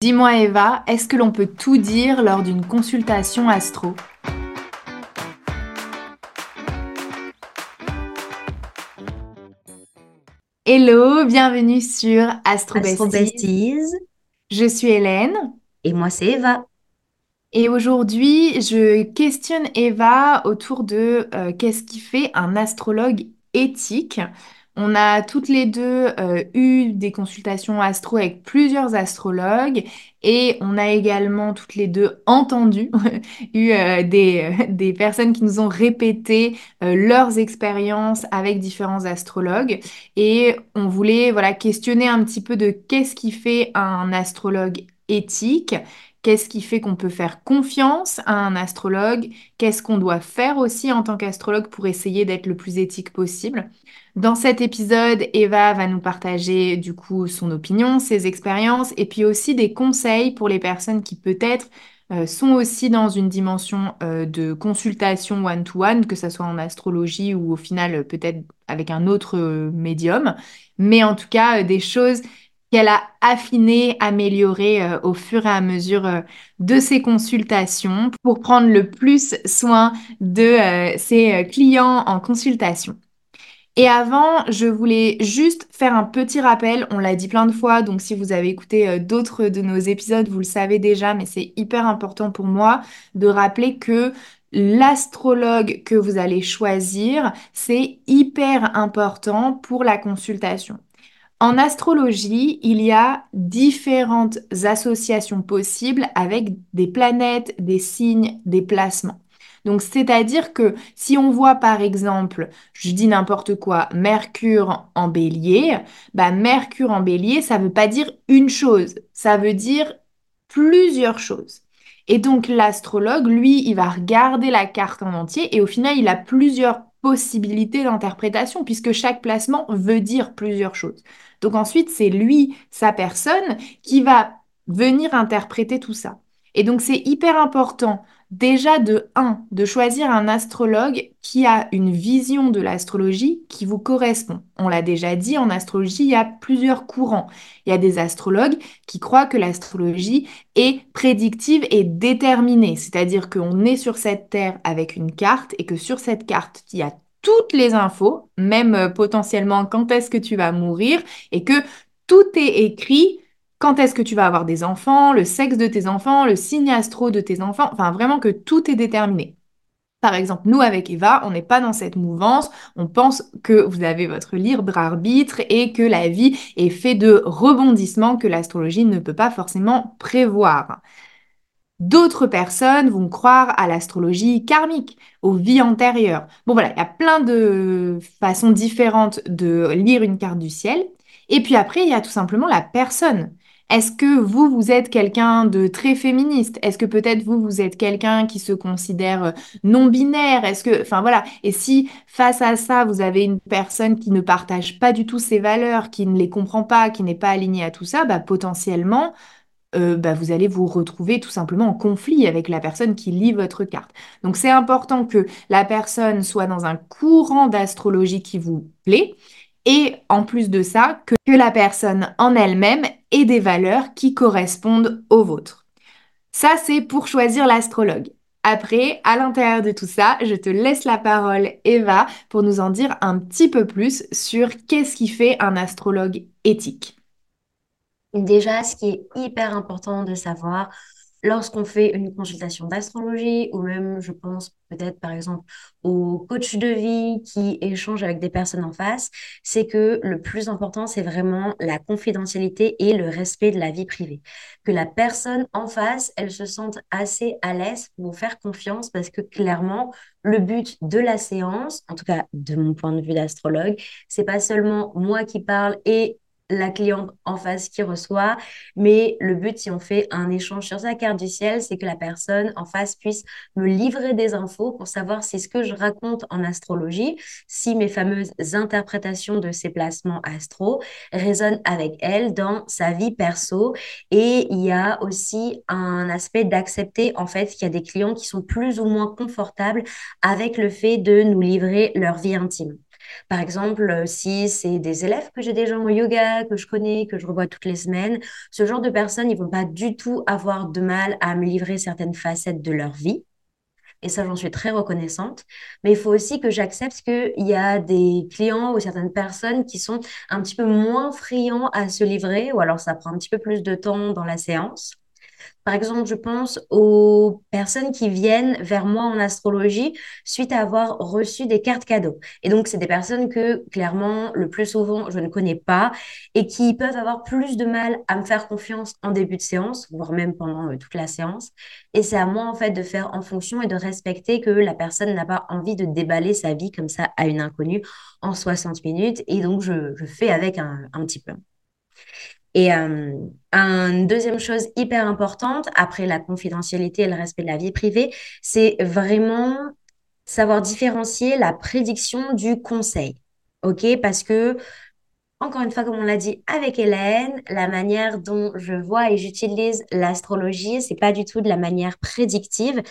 Dis-moi Eva, est-ce que l'on peut tout dire lors d'une consultation astro? Hello, bienvenue sur Astro Astro Besties. Besties. Je suis Hélène Et moi, c'est Eva. et aujourd'hui je questionne Eva autour de euh, qu'est-ce qui fait un astrologue éthique? On a toutes les deux euh, eu des consultations astro avec plusieurs astrologues et on a également toutes les deux entendu, eu euh, des, euh, des personnes qui nous ont répété leurs expériences avec différents astrologues et on voulait questionner un petit peu de qu'est-ce qui fait un astrologue éthique, qu'est-ce qui fait qu'on peut faire confiance à un astrologue, qu'est-ce qu'on doit faire aussi en tant qu'astrologue pour essayer d'être le plus éthique possible? Dans cet épisode, Eva va nous partager du coup son opinion, ses expériences et puis aussi des conseils pour les personnes qui peut-être euh, sont aussi dans une dimension euh, de consultation one-to-one, que ce soit en astrologie ou au final peut-être avec un autre euh, médium, mais en tout cas des choses qu'elle a affinées, améliorées euh, au fur et à mesure euh, de ses consultations pour prendre le plus soin de euh, ses clients en consultation. Et avant, je voulais juste faire un petit rappel, on l'a dit plein de fois, donc si vous avez écouté d'autres de nos épisodes, vous le savez déjà, mais c'est hyper important pour moi de rappeler que l'astrologue que vous allez choisir, c'est hyper important pour la consultation. En astrologie, il y a différentes associations possibles avec des planètes, des signes, des placements. Donc, c'est-à-dire que si on voit par exemple, je dis n'importe quoi, Mercure en bélier, bah Mercure en bélier, ça ne veut pas dire une chose, ça veut dire plusieurs choses. Et donc l'astrologue, lui, il va regarder la carte en entier et au final, il a plusieurs possibilités d'interprétation puisque chaque placement veut dire plusieurs choses. Donc ensuite, c'est lui, sa personne, qui va venir interpréter tout ça. Et donc c'est hyper important déjà de un, de choisir un astrologue qui a une vision de l'astrologie qui vous correspond. On l'a déjà dit, en astrologie, il y a plusieurs courants. Il y a des astrologues qui croient que l'astrologie est prédictive et déterminée, c'est-à-dire qu'on est sur cette terre avec une carte et que sur cette carte, il y a toutes les infos, même euh, potentiellement quand est-ce que tu vas mourir, et que tout est écrit, quand est-ce que tu vas avoir des enfants, le sexe de tes enfants, le signe astro de tes enfants, enfin vraiment que tout est déterminé. Par exemple, nous avec Eva, on n'est pas dans cette mouvance, on pense que vous avez votre libre arbitre et que la vie est faite de rebondissements que l'astrologie ne peut pas forcément prévoir. D'autres personnes vont croire à l'astrologie karmique, aux vies antérieures. Bon voilà, il y a plein de façons différentes de lire une carte du ciel. Et puis après, il y a tout simplement la personne. Est-ce que vous, vous êtes quelqu'un de très féministe? Est-ce que peut-être vous, vous êtes quelqu'un qui se considère euh, non-binaire? Est-ce que, enfin voilà, et si face à ça, vous avez une personne qui ne partage pas du tout ces valeurs, qui ne les comprend pas, qui n'est pas alignée à tout ça, bah potentiellement, euh, bah, vous allez vous retrouver tout simplement en conflit avec la personne qui lit votre carte. Donc c'est important que la personne soit dans un courant d'astrologie qui vous plaît et en plus de ça, que, que la personne en elle-même ait des valeurs qui correspondent aux vôtres. Ça, c'est pour choisir l'astrologue. Après, à l'intérieur de tout ça, je te laisse la parole, Eva, pour nous en dire un petit peu plus sur qu'est-ce qui fait un astrologue éthique. Déjà, ce qui est hyper important de savoir lorsqu'on fait une consultation d'astrologie ou même, je pense peut-être par exemple au coach de vie qui échange avec des personnes en face, c'est que le plus important, c'est vraiment la confidentialité et le respect de la vie privée. Que la personne en face, elle se sente assez à l'aise pour faire confiance parce que clairement, le but de la séance, en tout cas de mon point de vue d'astrologue, c'est pas seulement moi qui parle et la cliente en face qui reçoit. Mais le but, si on fait un échange sur sa carte du ciel, c'est que la personne en face puisse me livrer des infos pour savoir si ce que je raconte en astrologie, si mes fameuses interprétations de ces placements astro résonnent avec elle dans sa vie perso. Et il y a aussi un aspect d'accepter en fait qu'il y a des clients qui sont plus ou moins confortables avec le fait de nous livrer leur vie intime. Par exemple, euh, si c'est des élèves que j'ai déjà en yoga, que je connais, que je revois toutes les semaines, ce genre de personnes, ils vont pas du tout avoir de mal à me livrer certaines facettes de leur vie. Et ça, j'en suis très reconnaissante. Mais il faut aussi que j'accepte qu'il y a des clients ou certaines personnes qui sont un petit peu moins friands à se livrer, ou alors ça prend un petit peu plus de temps dans la séance. Par exemple, je pense aux personnes qui viennent vers moi en astrologie suite à avoir reçu des cartes cadeaux. Et donc, c'est des personnes que, clairement, le plus souvent, je ne connais pas et qui peuvent avoir plus de mal à me faire confiance en début de séance, voire même pendant euh, toute la séance. Et c'est à moi, en fait, de faire en fonction et de respecter que la personne n'a pas envie de déballer sa vie comme ça à une inconnue en 60 minutes. Et donc, je, je fais avec un, un petit peu. Et euh, une deuxième chose hyper importante, après la confidentialité et le respect de la vie privée, c'est vraiment savoir différencier la prédiction du conseil. OK? Parce que encore une fois, comme on l'a dit avec Hélène, la manière dont je vois et j'utilise l'astrologie, c'est pas du tout de la manière prédictive.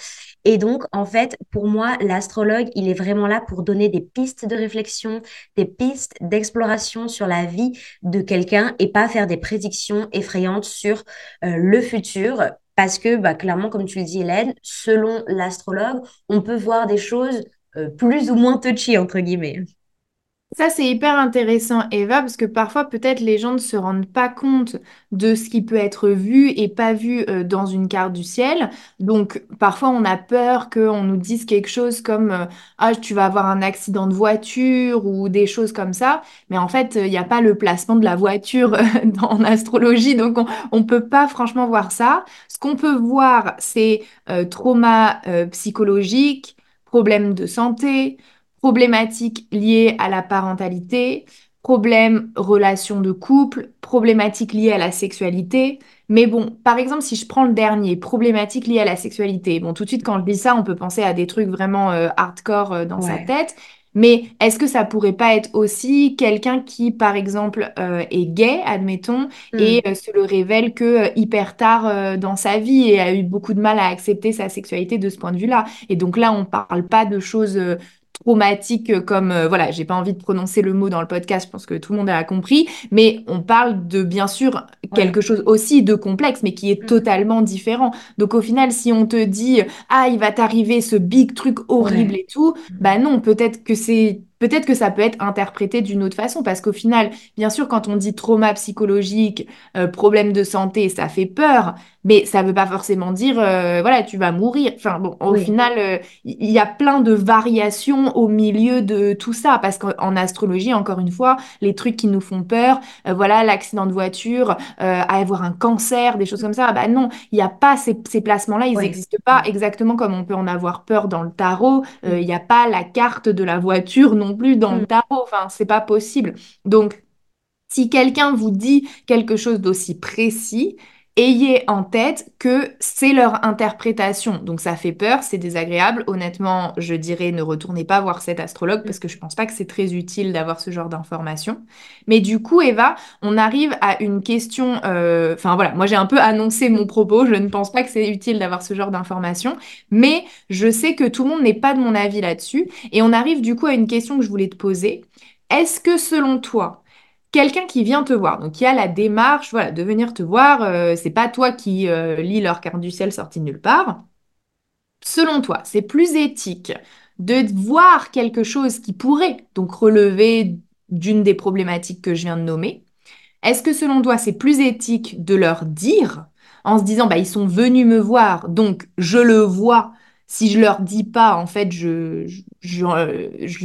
Et donc, en fait, pour moi, l'astrologue, il est vraiment là pour donner des pistes de réflexion, des pistes d'exploration sur la vie de quelqu'un et pas faire des prédictions effrayantes sur euh, le futur. Parce que, bah, clairement, comme tu le dis, Hélène, selon l'astrologue, on peut voir des choses euh, plus ou moins touchy, entre guillemets. Ça, c'est hyper intéressant, Eva, parce que parfois, peut-être, les gens ne se rendent pas compte de ce qui peut être vu et pas vu euh, dans une carte du ciel. Donc, parfois, on a peur qu'on nous dise quelque chose comme euh, Ah, tu vas avoir un accident de voiture ou des choses comme ça. Mais en fait, il n'y a pas le placement de la voiture euh, en astrologie. Donc, on ne peut pas franchement voir ça. Ce qu'on peut voir, c'est trauma psychologique, problème de santé problématiques liées à la parentalité, problèmes relations de couple, problématiques liées à la sexualité. Mais bon, par exemple, si je prends le dernier, problématiques liées à la sexualité, bon, tout de suite, quand je dis ça, on peut penser à des trucs vraiment euh, hardcore euh, dans sa tête. Mais est-ce que ça pourrait pas être aussi quelqu'un qui, par exemple, euh, est gay, admettons, et Hmm. se le révèle que hyper tard dans sa vie et a eu beaucoup de mal à accepter sa sexualité de ce point de vue-là? Et donc là, on parle pas de choses traumatique comme, euh, voilà, j'ai pas envie de prononcer le mot dans le podcast, je pense que tout le monde a compris, mais on parle de, bien sûr, quelque Ouais. chose aussi de complexe, mais qui est Hmm. totalement différent. Donc au final, si on te dit, ah, il va t'arriver ce big truc horrible Ouais. et tout, Hmm. bah non, peut-être que c'est... Peut-être que ça peut être interprété d'une autre façon, parce qu'au final, bien sûr, quand on dit trauma psychologique, euh, problème de santé, ça fait peur, mais ça veut pas forcément dire, euh, voilà, tu vas mourir. Enfin bon, au Oui. final, euh, il y a plein de variations au milieu de tout ça, parce qu'en astrologie, encore une fois, les trucs qui nous font peur, voilà, l'accident de voiture, avoir un cancer, des choses comme ça, bah non, il n'y a pas ces, ces placements-là, ils n'existent pas exactement comme on peut en avoir peur dans le tarot. Il n'y a pas la carte de la voiture non plus dans le Hmm. tarot, enfin, c'est pas possible. Donc, si quelqu'un vous dit quelque chose d'aussi précis, ayez en tête que c'est leur interprétation. Donc ça fait peur, c'est désagréable. Honnêtement, je dirais ne retournez pas voir cet astrologue parce que je pense pas que c'est très utile d'avoir ce genre d'informations. Mais du coup, Eva, on arrive à une question. euh, Enfin voilà, moi j'ai un peu annoncé mon propos. Je ne pense pas que c'est utile d'avoir ce genre d'informations, mais je sais que tout le monde n'est pas de mon avis là-dessus. Et on arrive du coup à une question que je voulais te poser. Est-ce que selon toi, quelqu'un qui vient te voir, donc il y a la démarche, voilà, de venir te voir, euh, c'est pas toi qui euh, lis leur carte du ciel sortie de nulle part. Selon toi, c'est plus éthique de voir quelque chose qui pourrait donc relever d'une des problématiques que je viens de nommer. Est-ce que selon toi, c'est plus éthique de leur dire en se disant, bah, ils sont venus me voir, donc je le vois. Si je leur dis pas, en fait, je je, je,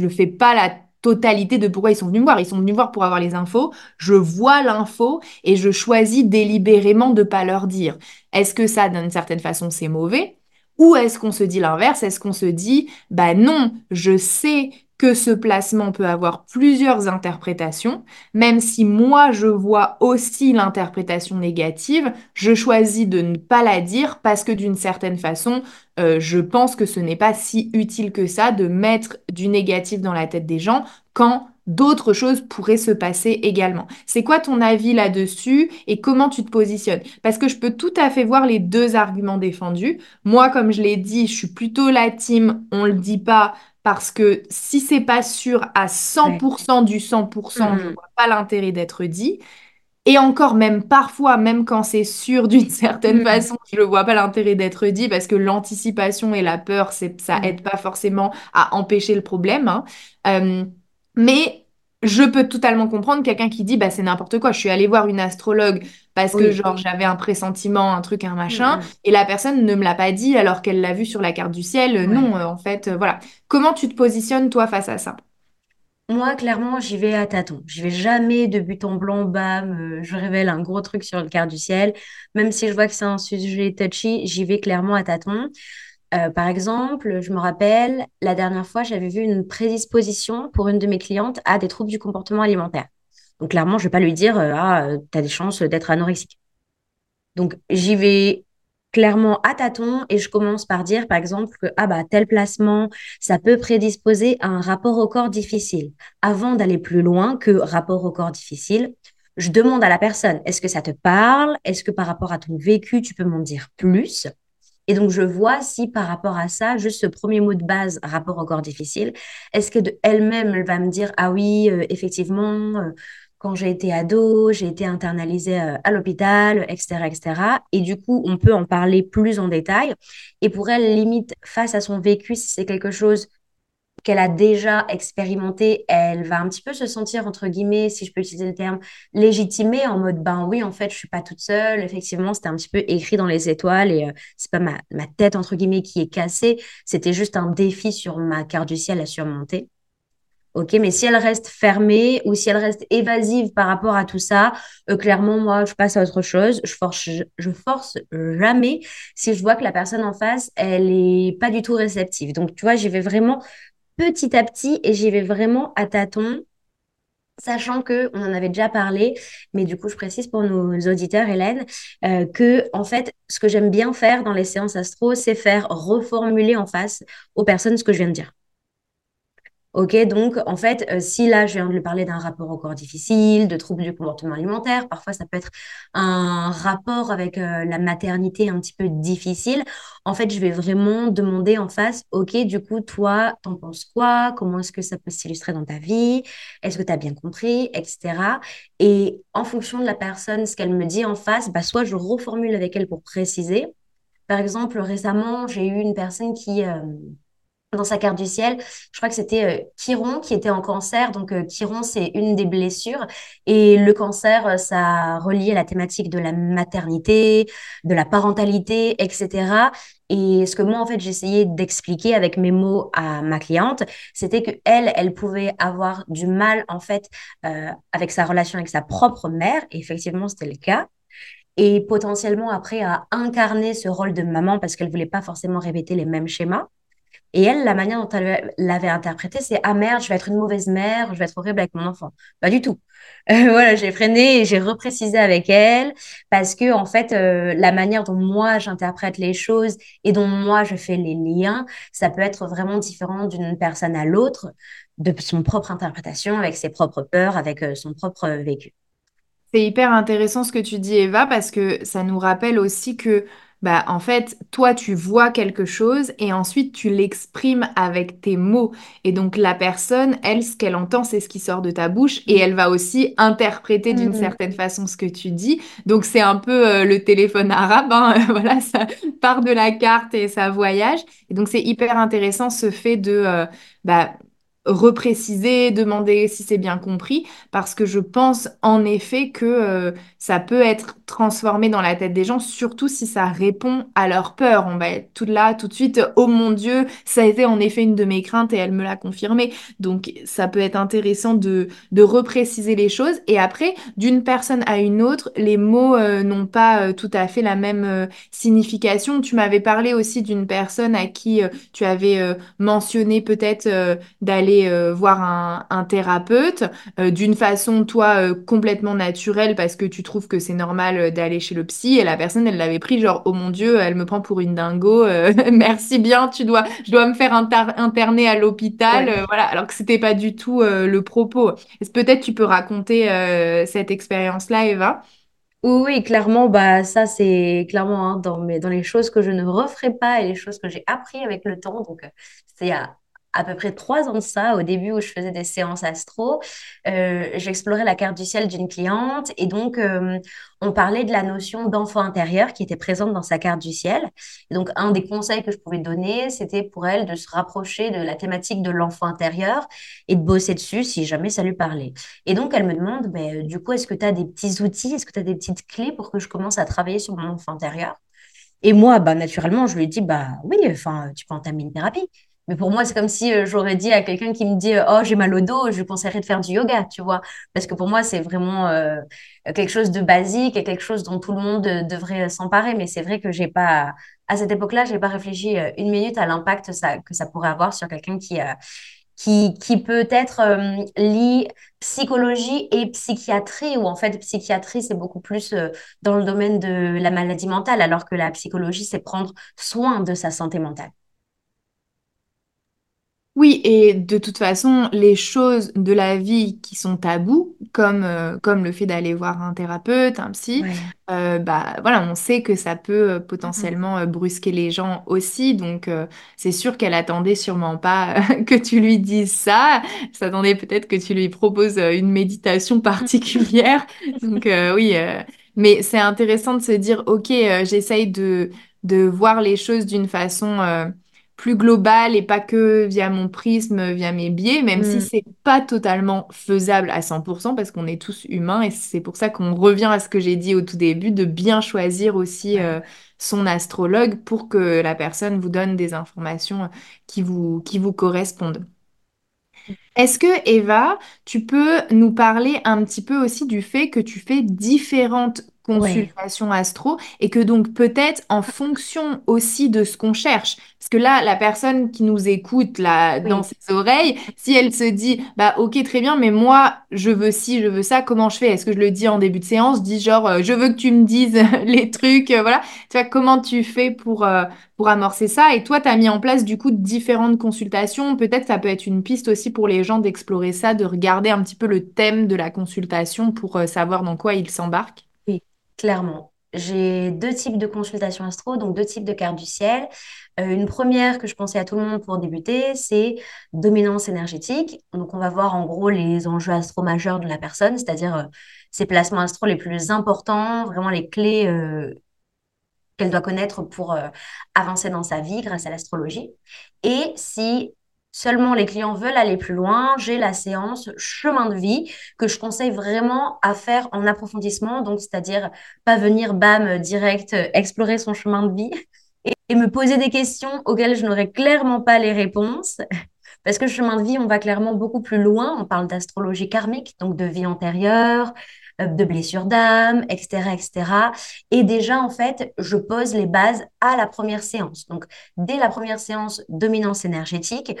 euh, fais pas la totalité de pourquoi ils sont venus me voir. Ils sont venus me voir pour avoir les infos. Je vois l'info et je choisis délibérément de pas leur dire. Est-ce que ça, d'une certaine façon, c'est mauvais? Ou est-ce qu'on se dit l'inverse? Est-ce qu'on se dit, bah non, je sais que ce placement peut avoir plusieurs interprétations même si moi je vois aussi l'interprétation négative, je choisis de ne pas la dire parce que d'une certaine façon, euh, je pense que ce n'est pas si utile que ça de mettre du négatif dans la tête des gens quand d'autres choses pourraient se passer également. C'est quoi ton avis là-dessus et comment tu te positionnes? Parce que je peux tout à fait voir les deux arguments défendus. Moi, comme je l'ai dit, je suis plutôt la team, on le dit pas parce que si c'est pas sûr à cent Ouais. pour cent du 100%, je Mm, vois pas l'intérêt d'être dit. Et encore, même parfois, même quand c'est sûr d'une certaine mm, mm, façon, je ne vois pas l'intérêt d'être dit parce que l'anticipation et la peur, ça mm. aide pas forcément à empêcher le problème. hein. Euh, mais je peux totalement comprendre quelqu'un qui dit, bah, c'est n'importe quoi. Je suis allée voir une astrologue parce que Oui. genre j'avais un pressentiment, un truc, un Mm, machin, mm. et la personne ne me l'a pas dit alors qu'elle l'a vu sur la carte du ciel. Euh. Non, euh, en fait, euh, voilà. Comment tu te positionnes toi face à ça? Moi, clairement, j'y vais à tâtons. Je vais jamais de but en blanc, bam, euh, je révèle un gros truc sur le quart du ciel. Même si je vois que c'est un sujet touchy, j'y vais clairement à tâtons. Euh, par exemple, je me rappelle, la dernière fois, j'avais vu une prédisposition pour une de mes clientes à des troubles du comportement alimentaire. Donc, clairement, je vais pas lui dire, euh, ah, tu as des chances d'être anorexique. Donc, j'y vais clairement à tâtons et je commence par dire, par exemple, que ah bah, tel placement, ça peut prédisposer à un rapport au corps difficile. Avant d'aller plus loin que rapport au corps difficile, je demande à la personne, est-ce que ça te parle? Est-ce que par rapport à ton vécu, tu peux m'en dire plus? Et donc, je vois si par rapport à ça, juste ce premier mot de base, rapport au corps difficile, est-ce que elle-même, elle va me dire, ah oui, euh, effectivement, euh, quand j'ai été ado, j'ai été internalisée euh, à l'hôpital, etc., etc. Et du coup, on peut en parler plus en détail. Et pour elle, limite, face à son vécu, si c'est quelque chose qu'elle a déjà expérimenté, elle va un petit peu se sentir, entre guillemets, si je peux utiliser le terme, légitimée en mode, ben oui, en fait, je suis pas toute seule. Effectivement, c'était un petit peu écrit dans les étoiles et euh, c'est pas ma, ma tête, entre guillemets, qui est cassée. C'était juste un défi sur ma carte du ciel à surmonter. Ok, mais si elle reste fermée ou si elle reste évasive par rapport à tout ça, euh, clairement, moi, je passe à autre chose. Je force, je force jamais si je vois que la personne en face, elle est pas du tout réceptive. Donc, tu vois, j'y vais vraiment petit à petit et j'y vais vraiment à tâtons, sachant que on en avait déjà parlé, mais du coup, je précise pour nos auditeurs, Hélène, euh, que en fait, ce que j'aime bien faire dans les séances astro, c'est faire reformuler en face aux personnes ce que je viens de dire. Ok, donc en fait, euh, si là je viens de lui parler d'un rapport au corps difficile, de troubles du comportement alimentaire, parfois ça peut être un rapport avec euh, la maternité un petit peu difficile. En fait, je vais vraiment demander en face, ok, du coup, toi, t'en penses quoi? Comment est-ce que ça peut s'illustrer dans ta vie? Est-ce que tu as bien compris, etc. Et en fonction de la personne, ce qu'elle me dit en face, bah, soit je reformule avec elle pour préciser. Par exemple, récemment, j'ai eu une personne qui, euh, dans sa carte du ciel. Je crois que c'était euh, Chiron qui était en cancer. Donc, euh, Chiron, c'est une des blessures. Et le cancer, euh, ça relie à la thématique de la maternité, de la parentalité, etc. Et ce que moi, en fait, j'essayais d'expliquer avec mes mots à ma cliente, c'était que elle, pouvait avoir du mal, en fait, avec sa relation avec sa propre mère. Et effectivement, c'était le cas. Et potentiellement, après, à incarner ce rôle de maman parce qu'elle voulait pas forcément répéter les mêmes schémas. Et elle, la manière dont elle l'avait interprété, c'est Ah merde, je vais être une mauvaise mère, je vais être horrible avec mon enfant. Pas du tout. Voilà, j'ai freiné et j'ai reprécisé avec elle parce que, en fait, euh, la manière dont moi j'interprète les choses et dont moi je fais les liens, ça peut être vraiment différent d'une personne à l'autre, de son propre interprétation, avec ses propres peurs, avec euh, son propre vécu. C'est hyper intéressant ce que tu dis, Eva, parce que ça nous rappelle aussi que, bah, en fait, toi, tu vois quelque chose et ensuite tu l'exprimes avec tes mots. Et donc, la personne, elle, ce qu'elle entend, c'est ce qui sort de ta bouche et elle va aussi interpréter d'une Mm. certaine façon ce que tu dis. Donc, c'est un peu euh, le téléphone arabe, hein, voilà, ça part de la carte et ça voyage. Et donc, c'est hyper intéressant ce fait de, euh, bah, repréciser, demander si c'est bien compris parce que je pense en effet que euh, ça peut être transformé dans la tête des gens, surtout si ça répond à leur peur. On va être tout là, tout de suite, oh mon Dieu, ça a été en effet une de mes craintes et elle me l'a confirmé. Donc ça peut être intéressant de, repréciser les choses. Et après, d'une personne à une autre, les mots euh, n'ont pas euh, tout à fait la même signification. Tu m'avais parlé aussi d'une personne à qui tu avais mentionné peut-être euh, euh, voir un, un thérapeute euh, d'une façon, toi, euh, complètement naturelle parce que tu trouves que c'est normal d'aller chez le psy et la personne, elle l'avait pris genre, oh mon Dieu, elle me prend pour une dingo, merci bien, tu dois, je dois me faire inter- interner à l'hôpital, Ouais. voilà, alors que c'était pas du tout le propos. Peut-être tu peux raconter cette expérience-là, Eva? Oui, clairement, bah, ça, c'est clairement hein, dans mes, dans les choses que je ne referai pas et les choses que j'ai appris avec le temps. Donc, c'est à à peu près trois ans de ça, au début où je faisais des séances astro, euh, j'explorais la carte du ciel d'une cliente et donc euh, on parlait de la notion d'enfant intérieur qui était présente dans sa carte du ciel. Et donc un des conseils que je pouvais donner, c'était pour elle de se rapprocher de la thématique de l'enfant intérieur et de bosser dessus si jamais ça lui parlait. Et donc elle me demande, ben, du coup, est-ce que tu as des petits outils, est-ce que tu as des petites clés pour que je commence à travailler sur mon enfant intérieur? Et moi, bah, naturellement, je lui dit, bah oui, enfin, tu peux entamer une thérapie. Mais pour moi, c'est comme si euh, j'aurais dit à quelqu'un qui me dit euh, Oh, j'ai mal au dos, je lui conseillerais de faire du yoga, tu vois. Parce que pour moi, c'est vraiment euh, quelque chose de basique et quelque chose dont tout le monde devrait s'emparer. Mais c'est vrai que j'ai pas, à cette époque-là, j'ai pas réfléchi une minute à l'impact que ça pourrait avoir sur quelqu'un qui, qui, qui peut être lié psychologie et psychiatrie, où en fait, psychiatrie, c'est beaucoup plus dans le domaine de la maladie mentale, alors que la psychologie, c'est prendre soin de sa santé mentale. Oui, et de toute façon, les choses de la vie qui sont tabous, comme, euh, comme le fait d'aller voir un thérapeute, un psy, Ouais. euh, bah voilà, on sait que ça peut euh, Mhm. potentiellement euh, brusquer les gens aussi. Donc, euh, c'est sûr qu'elle attendait sûrement pas que tu lui dises ça. Elle s'attendait peut-être que tu lui proposes euh, une méditation particulière. Donc, euh, oui, euh, mais c'est intéressant de se dire, OK, euh, j'essaye de, de voir les choses d'une façon euh, plus globale et pas que via mon prisme, via mes biais, même si Mm. c'est pas totalement faisable à 100% parce qu'on est tous humains et c'est pour ça qu'on revient à ce que j'ai dit au tout début, de bien choisir aussi euh, son astrologue pour que la personne vous donne des informations qui vous, qui vous correspondent. Est-ce que, Eva, tu peux nous parler un petit peu aussi du fait que tu fais différentes Ouais. consultations astro et que donc peut-être en fonction aussi de ce qu'on cherche, parce que là, la personne qui nous écoute là dans ses oreilles, si elle se dit, bah ok, très bien, mais moi, je veux ci, je veux ça, comment je fais? Est-ce que je le dis en début de séance? Je dis genre, euh, je veux que tu me dises les trucs, euh, voilà. Tu vois, comment tu fais pour, euh, pour amorcer ça? Et toi, tu as mis en place du coup différentes consultations. Peut-être ça peut être une piste aussi pour les gens d'explorer ça, de regarder un petit peu le thème de la consultation pour savoir dans quoi ils s'embarquent. Clairement. J'ai deux types de consultations astro, donc deux types de cartes du ciel. Euh, une première que je pensais à tout le monde pour débuter, c'est dominance énergétique. Donc, on va voir en gros les enjeux astro majeurs de la personne, c'est-à-dire euh, ses placements astro les plus importants, vraiment les clés euh, qu'elle doit connaître pour avancer dans sa vie grâce à l'astrologie. Et si seulement les clients veulent aller plus loin, j'ai la séance chemin de vie que je conseille vraiment à faire en approfondissement, donc c'est-à-dire pas venir bam direct euh, explorer son chemin de vie et me poser des questions auxquelles je n'aurais clairement pas les réponses. Parce que chemin de vie, on va clairement beaucoup plus loin. On parle d'astrologie karmique, donc de vie antérieure, de blessures d'âme, etc., etc. Et déjà, en fait, je pose les bases à la première séance. Donc, dès la première séance dominance énergétique,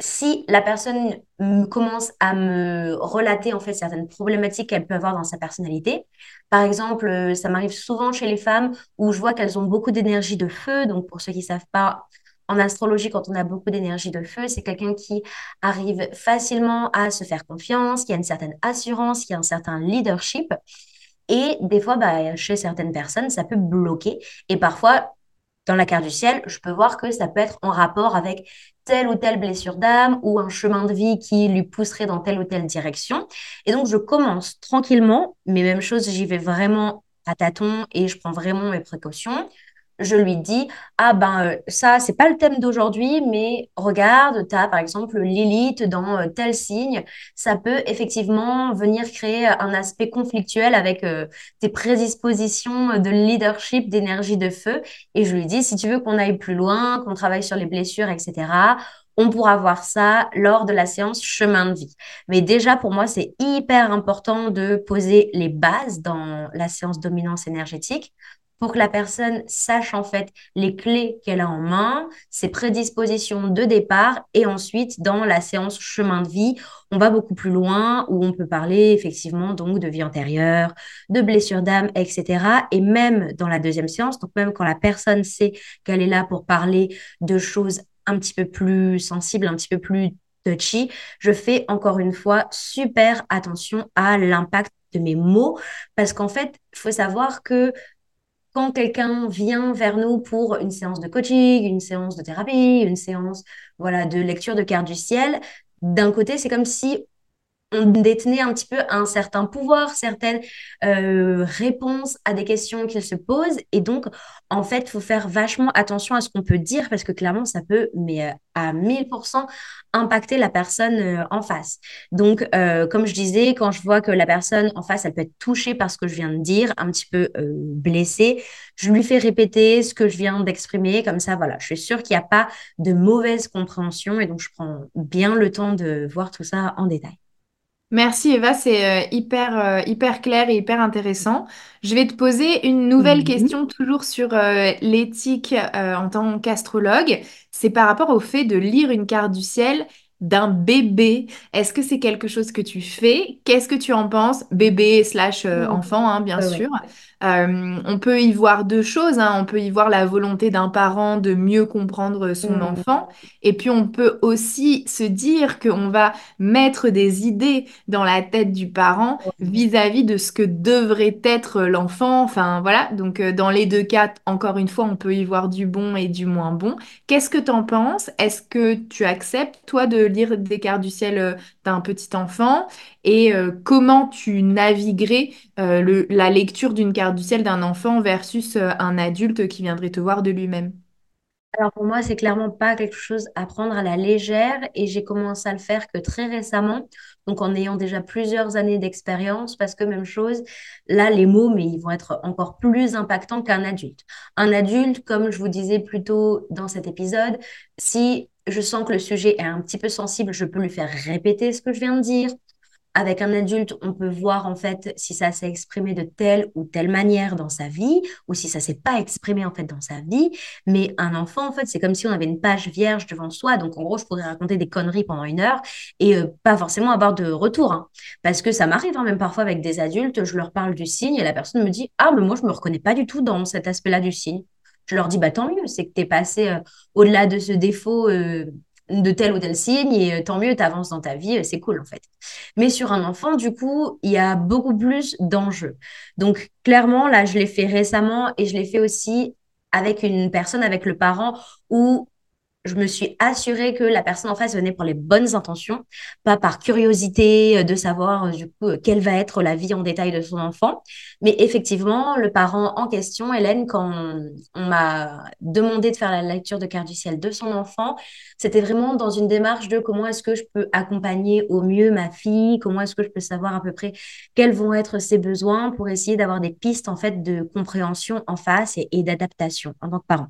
si la personne me commence à me relater en fait certaines problématiques qu'elle peut avoir dans sa personnalité, par exemple, euh, ça m'arrive souvent chez les femmes où je vois qu'elles ont beaucoup d'énergie de feu. Donc, pour ceux qui ne savent pas, en astrologie, quand on a beaucoup d'énergie de feu, c'est quelqu'un qui arrive facilement à se faire confiance, qui a une certaine assurance, qui a un certain leadership. Et des fois, bah, chez certaines personnes, ça peut bloquer. Et parfois, dans la carte du ciel, je peux voir que ça peut être en rapport avec telle ou telle blessure d'âme ou un chemin de vie qui lui pousserait dans telle ou telle direction. Et donc, je commence tranquillement, mais même chose, j'y vais vraiment à tâtons et je prends vraiment mes précautions je lui dis, ah ben euh, ça, c'est pas le thème d'aujourd'hui, mais regarde, tu as par exemple Lilith dans euh, tel signe, ça peut effectivement venir créer un aspect conflictuel avec euh, tes prédispositions de leadership, d'énergie de feu. Et je lui dis, si tu veux qu'on aille plus loin, qu'on travaille sur les blessures, etc., on pourra voir ça lors de la séance chemin de vie. Mais déjà, pour moi, c'est hyper important de poser les bases dans la séance dominance énergétique pour que la personne sache en fait les clés qu'elle a en main, ses prédispositions de départ et ensuite dans la séance chemin de vie, on va beaucoup plus loin où on peut parler effectivement donc de vie antérieure, de blessures d'âme, etc. Et même dans la deuxième séance, donc même quand la personne sait qu'elle est là pour parler de choses un petit peu plus sensibles, un petit peu plus touchy, je fais encore une fois super attention à l'impact de mes mots parce qu'en fait, il faut savoir que quand quelqu'un vient vers nous pour une séance de coaching, une séance de thérapie, une séance voilà, de lecture de carte du ciel, d'un côté, c'est comme si on détenait un petit peu un certain pouvoir, certaines euh, réponses à des questions qu'ils se posent. Et donc, en fait, il faut faire vachement attention à ce qu'on peut dire parce que clairement, ça peut, mais euh, à 1000%, impacter la personne euh, en face. Donc, comme je disais, quand je vois que la personne en face, elle peut être touchée par ce que je viens de dire, un petit peu blessée, je lui fais répéter ce que je viens d'exprimer. Comme ça, voilà, je suis sûre qu'il n'y a pas de mauvaise compréhension. Et donc, je prends bien le temps de voir tout ça en détail. Merci Eva, c'est euh, hyper, euh, hyper clair et hyper intéressant. Je vais te poser une nouvelle Mhm. question toujours sur euh, l'éthique en tant qu'astrologue. C'est par rapport au fait de lire une carte du ciel d'un bébé. Est-ce que c'est quelque chose que tu fais? Qu'est-ce que tu en penses? Bébé slash Mhm. enfant, hein, bien Ouais, sûr. Euh, on peut y voir deux choses, hein. On peut y voir la volonté d'un parent de mieux comprendre son Mhm. enfant. Et puis on peut aussi se dire qu'on va mettre des idées dans la tête du parent vis-à-vis de ce que devrait être l'enfant. Enfin voilà, donc euh, dans les deux cas, encore une fois, on peut y voir du bon et du moins bon. Qu'est-ce que tu en penses? Est-ce que tu acceptes, toi, de lire des cartes du ciel euh, d'un petit enfant? Et euh, comment tu naviguerais euh, le- la lecture d'une carte du ciel d'un enfant versus euh, un adulte qui viendrait te voir de lui-même? Alors pour moi, c'est clairement pas quelque chose à prendre à la légère et j'ai commencé à le faire que très récemment, donc en ayant déjà plusieurs années d'expérience, parce que même chose, là, les mots, mais ils vont être encore plus impactants qu'un adulte. Un adulte, comme je vous disais plus tôt dans cet épisode, si je sens que le sujet est un petit peu sensible, je peux lui faire répéter ce que je viens de dire. Avec un adulte, on peut voir en fait si ça s'est exprimé de telle ou telle manière dans sa vie ou si ça s'est pas exprimé en fait dans sa vie. Mais un enfant, en fait, c'est comme si on avait une page vierge devant soi. Donc, en gros, je pourrais raconter des conneries pendant une heure et euh, pas forcément avoir de retour. hein. Parce que ça m'arrive hein, même parfois avec des adultes, je leur parle du signe et la personne me dit, Ah, mais moi, je me reconnais pas du tout dans cet aspect-là du signe. Je leur dis, bah tant mieux, c'est que tu es passé euh, au-delà de ce défaut euh, de tel ou tel signe et euh, tant mieux, tu avances dans ta vie, euh, c'est cool en fait. Mais sur un enfant, du coup, il y a beaucoup plus d'enjeux. Donc, clairement, là, je l'ai fait récemment et je l'ai fait aussi avec une personne, avec le parent, où je me suis assurée que la personne en face venait pour les bonnes intentions, pas par curiosité euh, de savoir euh, du coup euh, quelle va être la vie en détail de son enfant. Mais effectivement, le parent en question, Hélène, quand on, m'a demandé de faire la lecture de carte du ciel de son enfant, c'était vraiment dans une démarche de comment est-ce que je peux accompagner au mieux ma fille, comment est-ce que je peux savoir à peu près quels vont être ses besoins pour essayer d'avoir des pistes en fait de compréhension en face et d'adaptation en tant que parent.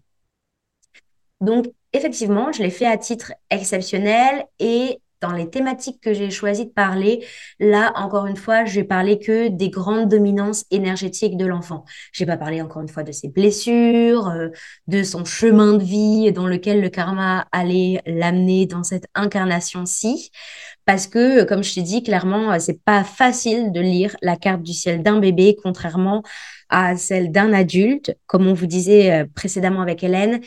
Donc, effectivement, je l'ai fait à titre exceptionnel et dans les thématiques que j'ai choisi de parler, là, encore une fois, je vais parler que des grandes dominances énergétiques de l'enfant. Je vais pas parler encore une fois de ses blessures, euh, de son chemin de vie dans lequel le karma allait l'amener dans cette incarnation-ci. Parce que, comme je t'ai dit, clairement, euh, c'est pas facile de lire la carte du ciel d'un bébé, contrairement à celle d'un adulte. Comme on vous disait euh, précédemment avec Hélène,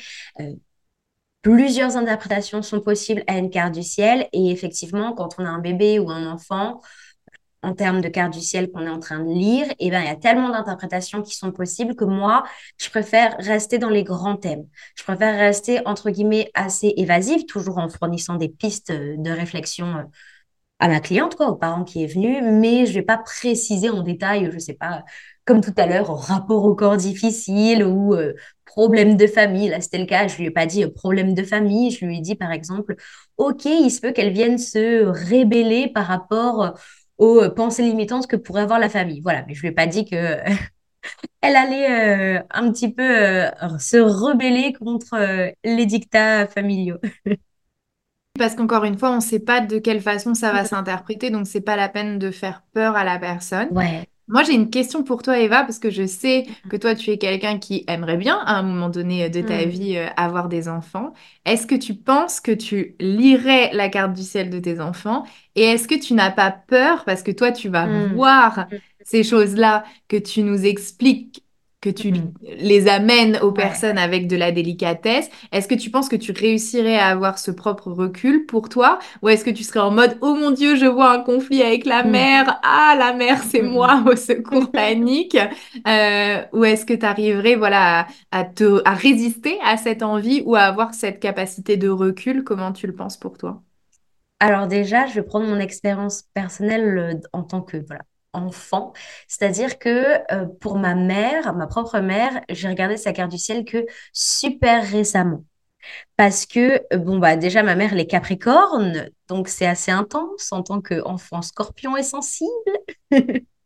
Plusieurs interprétations sont possibles à une carte du ciel et effectivement, quand on a un bébé ou un enfant, en termes de carte du ciel qu'on est en train de lire, et ben, il y a tellement d'interprétations qui sont possibles que moi, je préfère rester dans les grands thèmes. Je préfère rester, entre guillemets, assez évasive, toujours en fournissant des pistes de réflexion euh, à ma cliente, quoi, au parent qui est venu, mais je vais pas préciser en détail, je sais pas, comme tout à l'heure, rapport au corps difficile ou euh, problème de famille. Là, c'était le cas, je lui ai pas dit euh, problème de famille, je lui ai dit par exemple, OK, il se peut qu'elle vienne se rébeller par rapport euh, aux pensées limitantes que pourrait avoir la famille. Voilà, mais je lui ai pas dit que elle allait euh, un petit peu se rebeller contre les dictats familiaux. Parce qu'encore une fois, on ne sait pas de quelle façon ça va s'interpréter, donc c'est pas la peine de faire peur à la personne. Ouais. Moi, j'ai une question pour toi, Eva, parce que je sais que toi, tu es quelqu'un qui aimerait bien, à un moment donné de ta Mm. vie, euh, avoir des enfants. Est-ce que tu penses que tu lirais la carte du ciel de tes enfants? Et est-ce que tu n'as pas peur, parce que toi, tu vas Mm. voir ces choses-là que tu nous expliques que tu Mhm. les amènes aux Ouais. personnes avec de la délicatesse, est-ce que tu penses que tu réussirais à avoir ce propre recul pour toi? Ou est-ce que tu serais en mode, oh mon Dieu, je vois un conflit avec la Mhm. mère, ah, la mère, c'est Mhm. moi, au secours, panique. Euh, ou est-ce que tu arriverais, voilà, à, à te, à résister à cette envie ou à avoir cette capacité de recul? Comment tu le penses pour toi? Alors déjà, je vais prendre mon expérience personnelle euh, en tant que voilà, enfant. C'est-à-dire que euh, pour ma mère, ma propre mère, j'ai regardé sa carte du ciel que super récemment. Parce que, euh, bon, bah déjà, ma mère, elle est Capricorne, donc c'est assez intense en tant qu'enfant scorpion et sensible.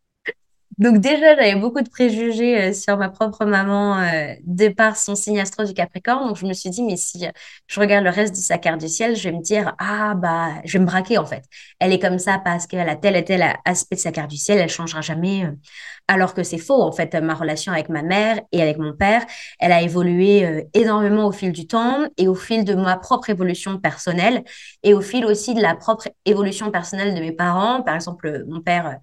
Donc déjà, j'avais beaucoup de préjugés euh, sur ma propre maman euh, de par son signe astro du Capricorne. Donc je me suis dit, mais si euh, je regarde le reste de sa carte du ciel, je vais me dire, ah bah, je vais me braquer en fait. Elle est comme ça parce qu'elle a tel et tel aspect de sa carte du ciel, elle changera jamais. euh. Alors que c'est faux, en fait, ma relation avec ma mère et avec mon père, elle a évolué énormément au fil du temps et au fil de ma propre évolution personnelle et au fil aussi de la propre évolution personnelle de mes parents. Par exemple, mon père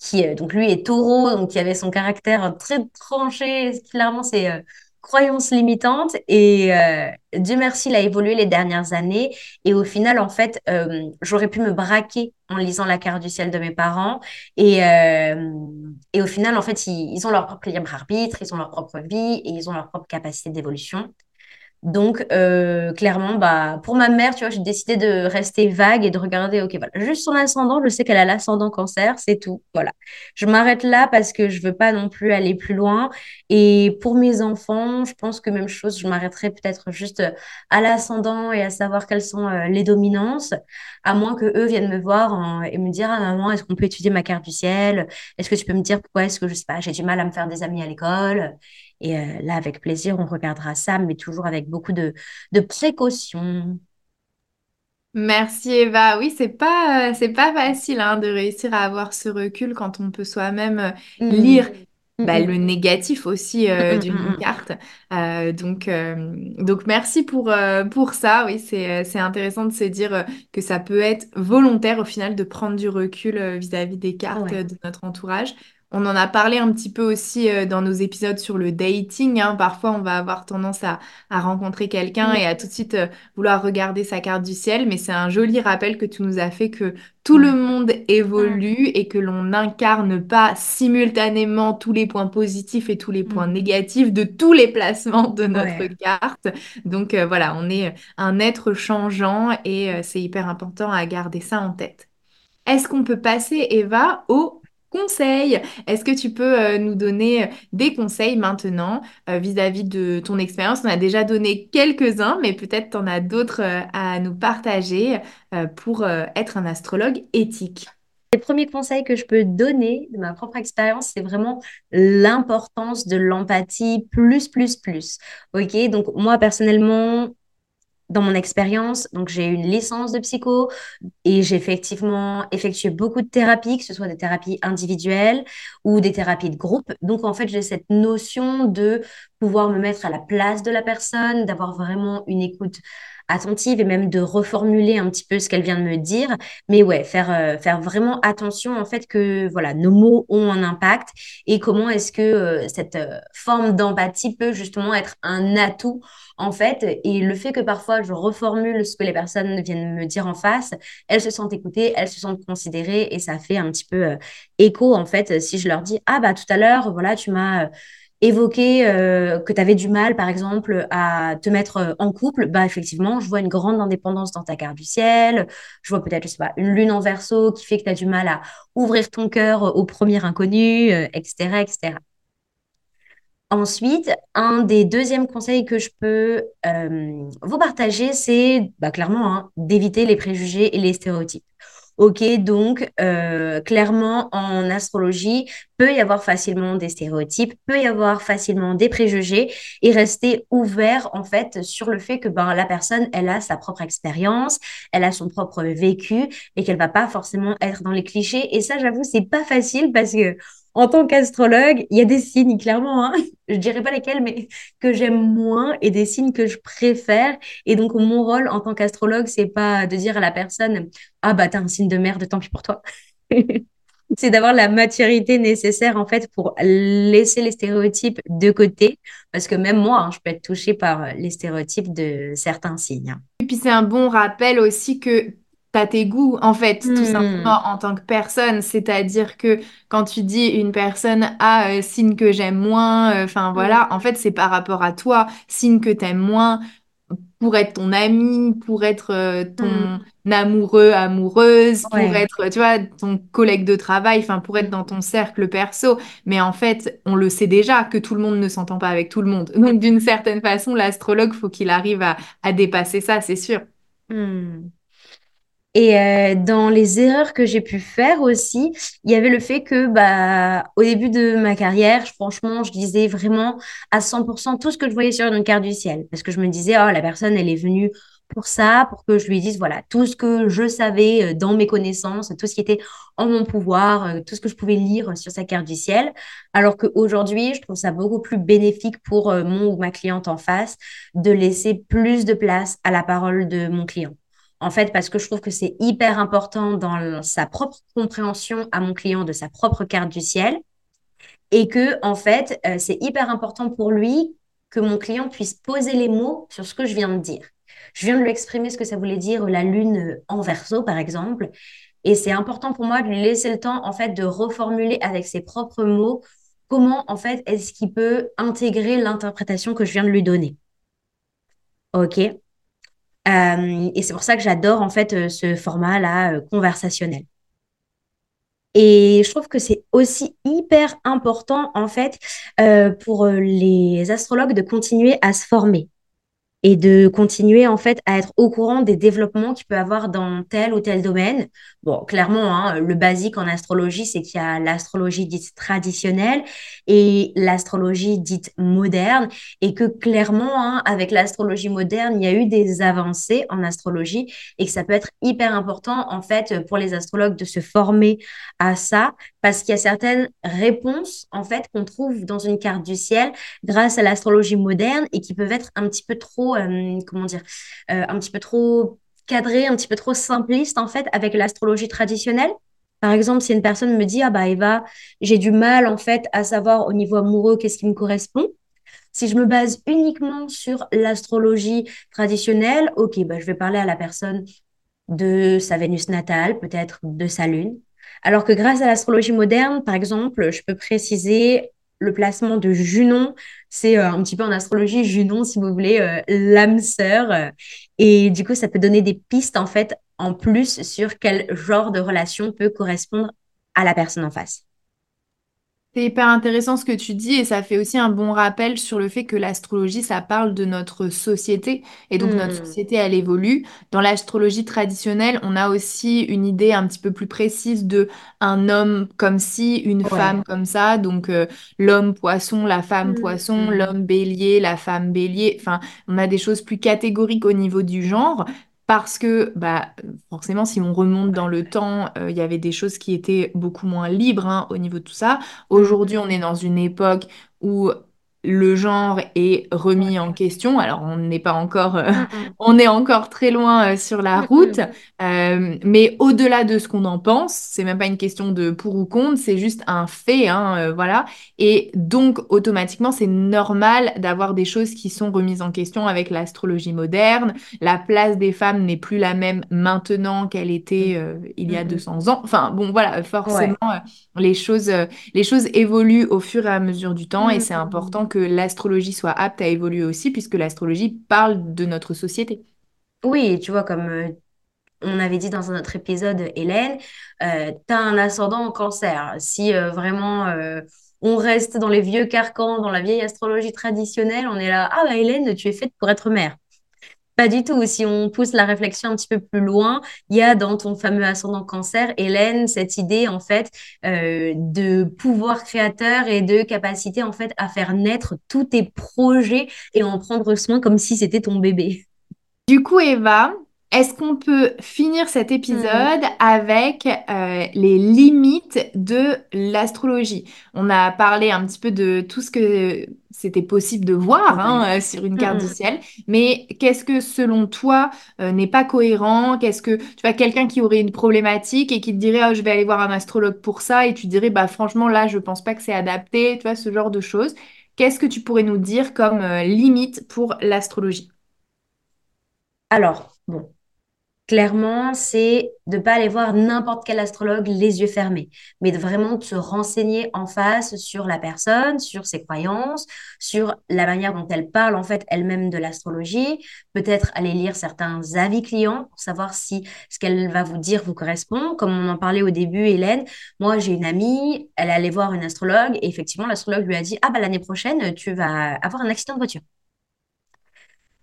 qui euh, donc lui est taureau, donc qui avait son caractère très tranché, clairement ses euh, croyances limitantes. Et euh, Dieu merci, il a évolué les dernières années. Et au final, en fait, j'aurais pu me braquer en lisant la carte du ciel de mes parents. Et, et au final, en fait, ils, ils ont leur propre libre arbitre, ils ont leur propre vie et ils ont leur propre capacité d'évolution. Donc, euh, clairement, bah, pour ma mère, tu vois, j'ai décidé de rester vague et de regarder, ok, voilà, juste son ascendant, je sais qu'elle a l'ascendant cancer, c'est tout. Voilà. Je m'arrête là parce que je veux pas non plus aller plus loin. Et pour mes enfants, je pense que même chose, je m'arrêterai peut-être juste à l'ascendant et à savoir quelles sont euh, les dominances, à moins que eux viennent me voir et me dire, ah maman, est-ce qu'on peut étudier ma carte du ciel? Est-ce que tu peux me dire pourquoi est-ce que, je sais pas, j'ai du mal à me faire des amis à l'école? Et euh, là, avec plaisir, on regardera ça, mais toujours avec beaucoup de, de précautions. Merci Eva. Oui, c'est pas, euh, c'est pas facile hein, de réussir à avoir ce recul quand on peut soi-même euh, Mm. lire Mm, bah, le mm. négatif aussi euh, d'une carte. Donc, donc merci pour, pour ça. Oui, c'est, c'est intéressant de se dire que ça peut être volontaire au final de prendre du recul vis-à-vis des cartes Ouais. de notre entourage. On en a parlé un petit peu aussi euh, dans nos épisodes sur le dating. hein. Parfois, on va avoir tendance à, à rencontrer quelqu'un et à tout de suite euh, vouloir regarder sa carte du ciel, mais c'est un joli rappel que tu nous as fait que tout le monde Mm, évolue et que l'on n'incarne pas simultanément tous les points positifs et tous les points mm. négatifs de tous les placements de notre Ouais. carte. Donc euh, voilà, on est un être changeant et euh, c'est hyper important à garder ça en tête. Est-ce qu'on peut passer, Eva, au conseil? Est-ce que tu peux euh, nous donner euh, des conseils maintenant euh, vis-à-vis de ton expérience? On a déjà donné quelques-uns, mais peut-être tu en as d'autres à nous partager pour être un astrologue éthique. Les premiers conseils que je peux donner de ma propre expérience, c'est vraiment l'importance de l'empathie plus, plus, plus. OK? Donc, moi, personnellement, dans mon expérience, donc j'ai une licence de psycho, Et j'ai effectivement effectué beaucoup de thérapies, que ce soit des thérapies individuelles ou des thérapies de groupe. Donc, en fait, j'ai cette notion de pouvoir me mettre à la place de la personne, d'avoir vraiment une écoute attentive et même de reformuler un petit peu ce qu'elle vient de me dire. Mais ouais, faire, euh, faire vraiment attention, en fait, que voilà, nos mots ont un impact et comment est-ce que euh, cette euh, forme d'empathie peut justement être un atout, en fait. Et le fait que parfois je reformule ce que les personnes viennent me dire en face, elles se sentent écoutées, elles se sentent considérées et ça fait un petit peu écho en fait si je leur dis ah bah tout à l'heure voilà tu m'as évoqué euh, que tu avais du mal par exemple à te mettre euh, en couple bah effectivement je vois une grande indépendance dans ta carte du ciel je vois peut-être je sais pas une lune en verso qui fait que tu as du mal à ouvrir ton cœur au premier inconnu euh, etc etc Ensuite, un des deuxièmes conseils que je peux vous partager, c'est bah, clairement hein, d'éviter les préjugés et les stéréotypes. Ok, donc euh, clairement en astrologie, peut y avoir facilement des stéréotypes, peut y avoir facilement des préjugés et rester ouvert en fait sur le fait que ben, la personne, elle a sa propre expérience, elle a son propre vécu et qu'elle va pas forcément être dans les clichés. Et ça, j'avoue, c'est pas facile parce que en tant qu'astrologue, il y a des signes, clairement, hein, je dirais pas lesquels, mais que j'aime moins et des signes que je préfère. Et donc, mon rôle en tant qu'astrologue, c'est pas de dire à la personne, ah bah, t'as un signe de merde, tant pis pour toi. c'est d'avoir la maturité nécessaire en fait pour laisser les stéréotypes de côté, parce que même moi, hein, je peux être touchée par les stéréotypes de certains signes. hein. Et puis c'est un bon rappel aussi que t'as tes goûts, en fait, tout Hmm, simplement en tant que personne. C'est-à-dire que quand tu dis une personne a euh, signe que j'aime moins, euh, enfin hmm, voilà, en fait c'est par rapport à toi, signe que t'aimes moins, pour être ton ami, pour être euh, ton hmm, amoureux, amoureuse, pour être, tu vois, ton collègue de travail, enfin pour être dans ton cercle perso. Mais en fait, on le sait déjà que tout le monde ne s'entend pas avec tout le monde. Donc d'une certaine façon, l'astrologue, faut qu'il arrive à à dépasser ça, c'est sûr. Et euh, dans les erreurs que j'ai pu faire aussi, il y avait le fait que bah, au début de ma carrière, franchement, je disais vraiment à 100% tout ce que je voyais sur une carte du ciel. Parce que je me disais, oh, la personne, elle est venue pour ça, pour que je lui dise, voilà, tout ce que je savais euh, dans mes connaissances, tout ce qui était en mon pouvoir, euh, tout ce que je pouvais lire sur sa carte du ciel. Alors qu'aujourd'hui, je trouve ça beaucoup plus bénéfique pour euh, mon ou ma cliente en face de laisser plus de place à la parole de mon client. En fait, parce que je trouve que c'est hyper important dans sa propre compréhension à mon client de sa propre carte du ciel et que, en fait, euh, c'est hyper important pour lui que mon client puisse poser les mots sur ce que je viens de dire. Je viens de lui exprimer ce que ça voulait dire la lune euh, en verso, par exemple. Et c'est important pour moi de lui laisser le temps, en fait, de reformuler avec ses propres mots comment, en fait, est-ce qu'il peut intégrer l'interprétation que je viens de lui donner. OK? Euh, et c'est pour ça que j'adore en fait euh, ce format-là euh, conversationnel. Et je trouve que c'est aussi hyper important en fait pour les astrologues de continuer à se former et de continuer en fait à être au courant des développements qu'il peut avoir dans tel ou tel domaine. Bon, clairement, hein, le basique en astrologie, c'est qu'il y a l'astrologie dite traditionnelle et l'astrologie dite moderne, et que clairement, hein, avec l'astrologie moderne, il y a eu des avancées en astrologie et que ça peut être hyper important en fait pour les astrologues de se former à ça, parce qu'il y a certaines réponses en fait qu'on trouve dans une carte du ciel grâce à l'astrologie moderne et qui peuvent être un petit peu trop, euh, comment dire, euh, un petit peu trop cadrées, un petit peu trop simplistes en fait avec l'astrologie traditionnelle. Par exemple, si une personne me dit, ah bah Eva, j'ai du mal en fait à savoir au niveau amoureux qu'est-ce qui me correspond. Si je me base uniquement sur l'astrologie traditionnelle, ok, bah, je vais parler à la personne de sa Vénus natale, peut-être de sa Lune. Alors que grâce à l'astrologie moderne, par exemple, je peux préciser le placement de Junon. C'est euh, un petit peu en astrologie, Junon, si vous voulez, euh, l'âme sœur. Et du coup, ça peut donner des pistes, en fait, en plus sur quel genre de relation peut correspondre à la personne en face. C'est hyper intéressant ce que tu dis et ça fait aussi un bon rappel sur le fait que l'astrologie, ça parle de notre société et donc notre Hmm. société, elle évolue. Dans l'astrologie traditionnelle, on a aussi une idée un petit peu plus précise de un homme comme ci, une Ouais. femme comme ça. Donc euh, l'homme poisson, la femme poisson, Hmm. l'homme bélier, la femme bélier. Enfin, on a des choses plus catégoriques au niveau du genre. Parce que bah, forcément, si on remonte dans le temps, euh, il y avait des choses qui étaient beaucoup moins libres hein, au niveau de tout ça. Aujourd'hui, on est dans une époque où le genre est remis en question. Alors, on n'est pas encore, euh, Hmm, hmm. on est encore très loin euh, sur la Hmm, route. Euh, mais au-delà de ce qu'on en pense, c'est même pas une question de pour ou contre, c'est juste un fait, hein, voilà. Et donc, automatiquement, c'est normal d'avoir des choses qui sont remises en question avec l'astrologie moderne. La place des femmes n'est plus la même maintenant qu'elle était il y a hmm. 200 ans. Enfin, bon, voilà, forcément, Ouais. les choses, les choses évoluent au fur et à mesure du temps et c'est important que l'astrologie soit apte à évoluer aussi puisque l'astrologie parle de notre société. Oui, tu vois, comme euh, on avait dit dans un autre épisode, Hélène, euh, tu as un ascendant en cancer. Si euh, vraiment euh, on reste dans les vieux carcans, dans la vieille astrologie traditionnelle, on est là, ah bah Hélène, tu es faite pour être mère. Pas du tout. Si on pousse la réflexion un petit peu plus loin, il y a dans ton fameux ascendant cancer, Hélène, cette idée en fait euh, de pouvoir créateur et de capacité en fait à faire naître tous tes projets et en prendre soin comme si c'était ton bébé. Du coup, Eva, Est-ce qu'on peut finir cet Hmm, épisode avec euh, les limites de l'astrologie? On a parlé un petit peu de tout ce que c'était possible de voir hein, euh, sur une Hmm, carte du hmm. ciel, mais qu'est-ce que selon toi euh, n'est pas cohérent? Qu'est-ce que tu vois quelqu'un qui aurait une problématique et qui te dirait oh, je vais aller voir un astrologue pour ça et tu dirais bah franchement là je pense pas que c'est adapté, tu vois ce genre de choses. Qu'est-ce que tu pourrais nous dire comme euh, limite pour l'astrologie? Alors, bon. Clairement, c'est de ne pas aller voir n'importe quel astrologue les yeux fermés, mais de vraiment se renseigner en face sur la personne, sur ses croyances, sur la manière dont elle parle en fait elle-même de l'astrologie, peut-être aller lire certains avis clients pour savoir si ce qu'elle va vous dire vous correspond. Comme on en parlait au début, Hélène, moi j'ai une amie, elle allait voir une astrologue et effectivement l'astrologue lui a dit, ah bah l'année prochaine tu vas avoir un accident de voiture.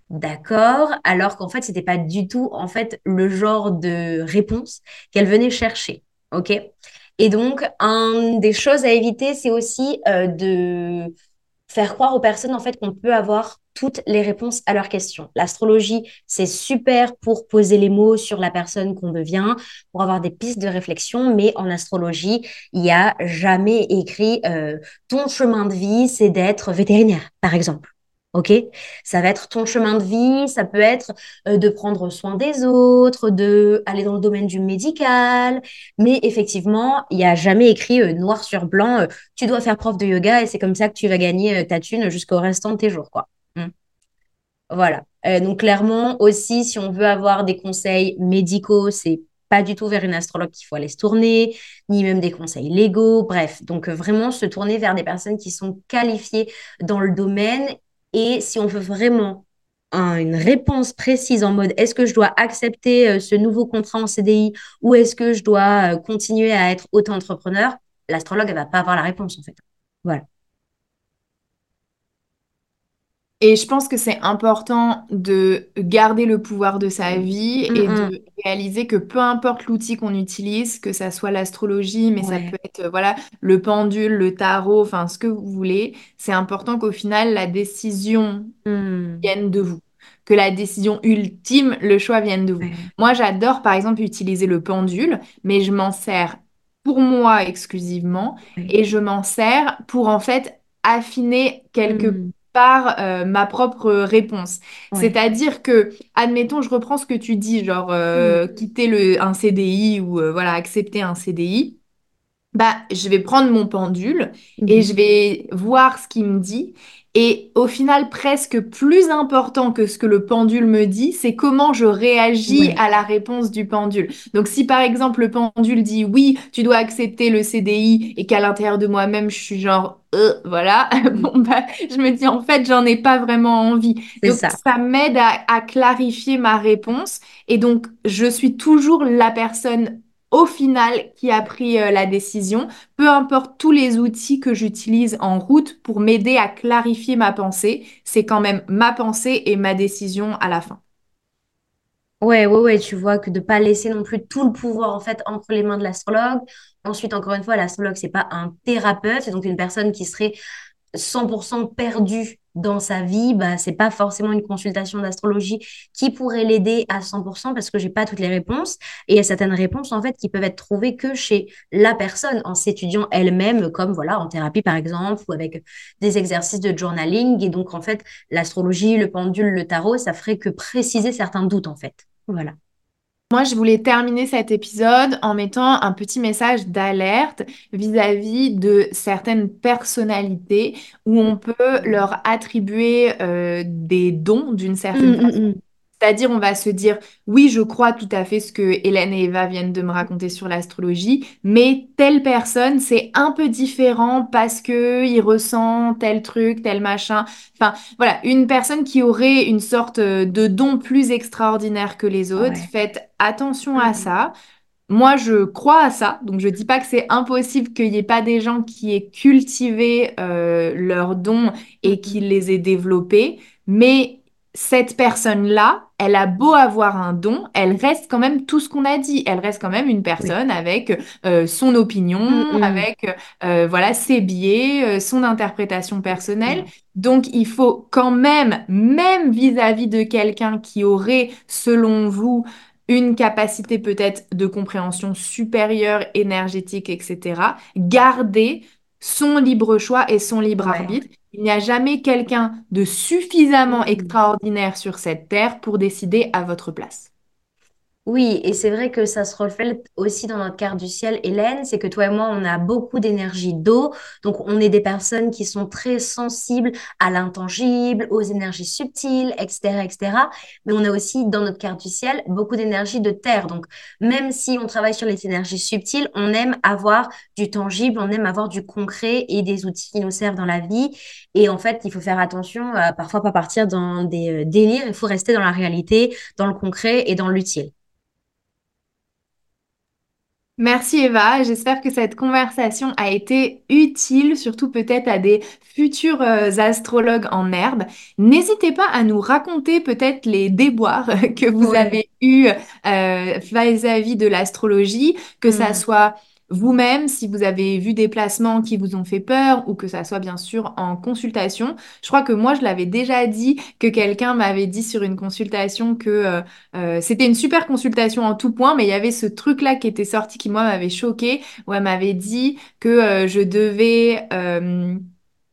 D'accord, alors qu'en fait, c'était pas du tout en fait le genre de réponse qu'elle venait chercher. OK? Et donc, un des choses à éviter, c'est aussi euh, de faire croire aux personnes en fait qu'on peut avoir toutes les réponses à leurs questions. L'astrologie, c'est super pour poser les mots sur la personne qu'on devient, pour avoir des pistes de réflexion, mais en astrologie, il n'y a jamais écrit euh, ton chemin de vie, c'est d'être vétérinaire, par exemple. OK? Ça va être ton chemin de vie, ça peut être euh, de prendre soin des autres, de aller dans le domaine du médical, mais effectivement, il n'y a jamais écrit euh, noir sur blanc, euh, tu dois faire prof de yoga et c'est comme ça que tu vas gagner ta thune jusqu'au restant de tes jours, quoi. Mm. Voilà. Donc clairement aussi, si on veut avoir des conseils médicaux, c'est pas du tout vers une astrologue qu'il faut aller se tourner, ni même des conseils légaux. Bref, donc vraiment se tourner vers des personnes qui sont qualifiées dans le domaine. Et si on veut vraiment un- une réponse précise en mode est-ce que je dois accepter euh, ce nouveau contrat en CDI ou est-ce que je dois euh, continuer à être auto-entrepreneur, l'astrologue, elle va pas avoir la réponse en fait. Voilà. Et je pense que c'est important de garder le pouvoir de sa vie Mm, et mm. de réaliser que peu importe l'outil qu'on utilise, que ça soit l'astrologie, mais ça peut être euh, voilà le pendule, le tarot, enfin ce que vous voulez, c'est important qu'au final la décision Mm. vienne de vous, que la décision ultime, le choix vienne de vous. Ouais. Moi, j'adore par exemple utiliser le pendule, mais je m'en sers pour moi exclusivement Ouais. et je m'en sers pour en fait affiner quelque Mm. Part euh, ma propre réponse. C'est-à-dire que, admettons, je reprends ce que tu dis, genre Mm. euh, quitter le, un CDI ou euh, voilà, accepter un CDI. Bah, je vais prendre mon pendule et je vais voir ce qu'il me dit. Et au final, presque plus important que ce que le pendule me dit, c'est comment je réagis à la réponse du pendule. Donc, si par exemple le pendule dit oui, tu dois accepter le CDI et qu'à l'intérieur de moi-même, je suis genre, Euh, voilà, bon, bah, je me dis en fait, j'en ai pas vraiment envie. Donc, ça. ça m'aide à, à clarifier ma réponse. Et donc, je suis toujours la personne au final qui a pris euh, la décision, peu importe tous les outils que j'utilise en route pour m'aider à clarifier ma pensée, c'est quand même ma pensée et ma décision à la fin. Ouais, ouais, ouais, tu vois que de pas laisser non plus tout le pouvoir en fait entre les mains de l'astrologue. Ensuite, encore une fois, l'astrologue, c'est pas un thérapeute, c'est donc une personne qui serait 100% perdu dans sa vie, bah, c'est pas forcément une consultation d'astrologie qui pourrait l'aider à 100% parce que j'ai pas toutes les réponses. Et il y a certaines réponses, en fait, qui peuvent être trouvées que chez la personne en s'étudiant elle-même, comme voilà, en thérapie, par exemple, ou avec des exercices de journaling. Et donc, en fait, l'astrologie, le pendule, le tarot, ça ferait que préciser certains doutes, en fait. Voilà. Moi, je voulais terminer cet épisode en mettant un petit message d'alerte vis-à-vis de certaines personnalités où on peut leur attribuer euh, des dons d'une certaine Hum, hum, façon. hum. C'est-à-dire, on va se dire, oui, je crois tout à fait ce que Hélène et Eva viennent de me raconter sur l'astrologie, mais telle personne, c'est un peu différent parce que il ressent tel truc, tel machin. Enfin, voilà, une personne qui aurait une sorte euh, de don plus extraordinaire que les autres, Ouais. faites attention à Hum, ça. Moi, je crois à ça, donc je dis pas que c'est impossible qu'il n'y ait pas des gens qui aient cultivé euh, leurs dons et qui hum. les aient développés, mais cette personne-là, elle a beau avoir un don, elle reste quand même tout ce qu'on a dit. Elle reste quand même une Oui. personne avec euh, son opinion, Mm, mm. avec euh, voilà ses biais, euh, son interprétation personnelle. Exactement. Donc il faut quand même, même vis-à-vis de quelqu'un qui aurait, selon vous, une capacité peut-être de compréhension supérieure, énergétique, etc., garder son libre choix et son libre Ouais. arbitre. Il n'y a jamais quelqu'un de suffisamment Mm. extraordinaire sur cette terre pour décider à votre place. Oui, et c'est vrai que ça se reflète aussi dans notre carte du ciel, Hélène, c'est que toi et moi, on a beaucoup d'énergie d'eau, donc on est des personnes qui sont très sensibles à l'intangible, aux énergies subtiles, etc., etc. Mais on a aussi dans notre carte du ciel beaucoup d'énergie de terre. Donc même si on travaille sur les énergies subtiles, on aime avoir du tangible, on aime avoir du concret et des outils qui nous servent dans la vie. Et en fait, il faut faire attention à parfois pas partir dans des euh, délires, il faut rester dans la réalité, dans le concret et dans l'utile. Merci Eva, j'espère que cette conversation a été utile, surtout peut-être à des futurs euh, astrologues en herbe. N'hésitez pas à nous raconter peut-être les déboires que vous Ouais. avez eus euh, vis-à-vis de l'astrologie, que ça soit vous-même, si vous avez vu des placements qui vous ont fait peur, ou que ça soit bien sûr en consultation. Je crois que moi, je l'avais déjà dit, que quelqu'un m'avait dit sur une consultation que... euh, euh, c'était une super consultation en tout point, mais il y avait ce truc-là qui était sorti qui, moi, m'avait choqué, où elle m'avait dit que euh, je devais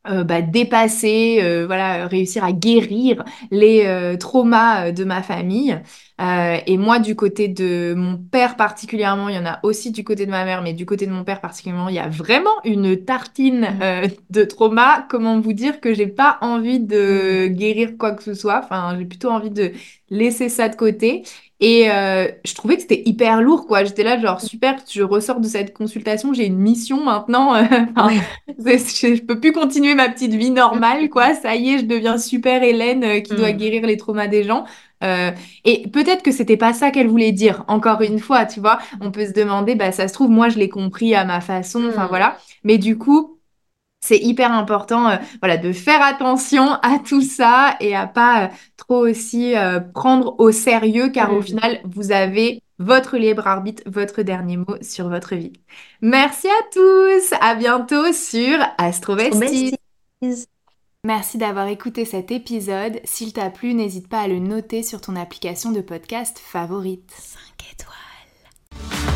bah, dépasser, voilà, réussir à guérir les traumas de ma famille. Euh, et moi, du côté de mon père particulièrement, il y en a aussi du côté de ma mère, mais du côté de mon père particulièrement, il y a vraiment une tartine Hmm. euh, de trauma. Comment vous dire que j'ai pas envie de guérir quoi que ce soit. Enfin, j'ai plutôt envie de laisser ça de côté. Et euh, je trouvais que c'était hyper lourd, quoi. J'étais là, genre, super, je ressors de cette consultation, j'ai une mission maintenant. Enfin, Ouais. c'est- je, je peux plus continuer ma petite vie normale, quoi. Ça y est, je deviens super Hélène qui doit guérir les traumas des gens. Euh, et peut-être que c'était pas ça qu'elle voulait dire, encore une fois, tu vois. On peut se demander, bah, ça se trouve, moi, je l'ai compris à ma façon, enfin Hmm. voilà. Mais du coup, c'est hyper important euh, voilà, de faire attention à tout ça et à pas euh, trop aussi prendre au sérieux car au Hmm. final, vous avez votre libre arbitre, votre dernier mot sur votre vie. Merci à tous, à bientôt sur Trop AstroVestis. Merci d'avoir écouté cet épisode. S'il t'a plu, n'hésite pas à le noter sur ton application de podcast favorite. 5 étoiles.